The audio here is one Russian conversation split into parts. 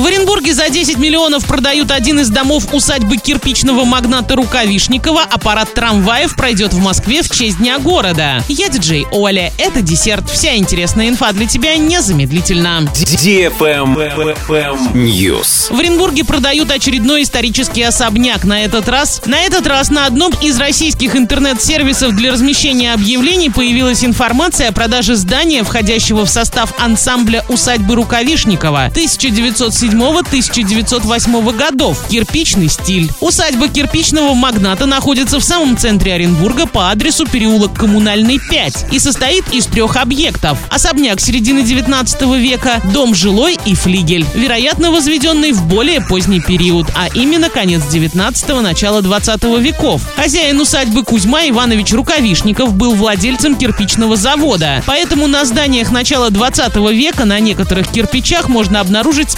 В Оренбурге за 10 миллионов продают один из домов усадьбы кирпичного магната Рукавишникова, а парад трамваев пройдет в Москве в честь Дня города. Я диджей Оля, это десерт. Вся интересная инфа для тебя незамедлительно. News. В Оренбурге продают очередной исторический особняк. На этот раз, на этот раз на одном из российских интернет-сервисов для размещения объявлений появилась информация о продаже здания, входящего в состав ансамбля усадьбы Рукавишникова 1907-1908 годов. Кирпичный стиль. Усадьба кирпичного магната находится в самом центре Оренбурга по адресу переулок Коммунальный 5 и состоит из трех объектов. Особняк середины 19 века, дом жилой и флигель, вероятно возведенный в более поздний период, а именно конец 19-го, начало 20 веков. Хозяин усадьбы Кузьма Иванович Рукавишников был владельцем кирпичного завода, поэтому на зданиях начала 20 века на некоторых кирпичах можно обнаружить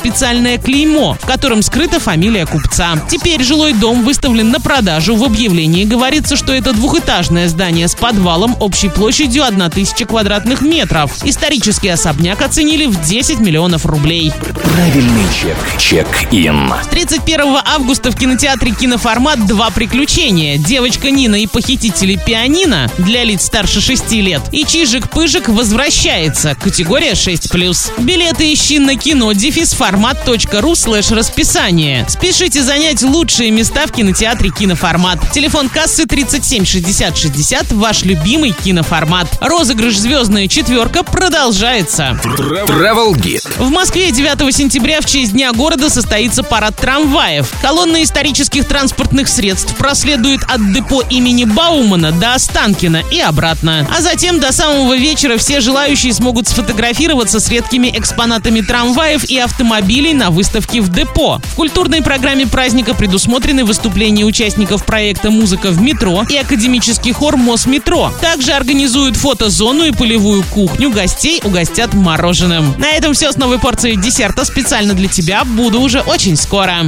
специальное клеймо, в котором скрыта фамилия купца. Теперь жилой дом выставлен на продажу. В объявлении говорится, что это двухэтажное здание с подвалом общей площадью 1000 квадратных метров. Исторический особняк оценили в 10 миллионов рублей. Правильный чек. Чек-ин. 31 августа в кинотеатре «Киноформат» два приключения. Девочка Нина и похитители пианино для лиц старше 6 лет. И Чижик-Пыжик возвращается. Категория 6+. Билеты ищи на кино дефисформат.ру слэш расписание. Спешите занять лучшие места в кинотеатре «Киноформат». Телефон кассы 37 60 60. Ваш любимый киноформат. Розыгрыш «Звездная четверка» продолжается. Travel Guide. В Москве 9 сентября в честь Дня города состоится парад трамваев. Колонна исторических транспортных средств проследует от депо имени Баумана до Останкина и обратно. А затем до самого вечера все желающие смогут сфотографироваться с редкими экспонатами трамваев и автомобилей на выставке в депо. В культурной программе праздника предусмотрены выступления участников проекта «Музыка в метро» и академический хор Мосметро. Также организуют фотозону и полевую кухню. Гостей угостят мороженым. На этом все с новой порцией десерта специально для тебя. Буду уже очень скоро.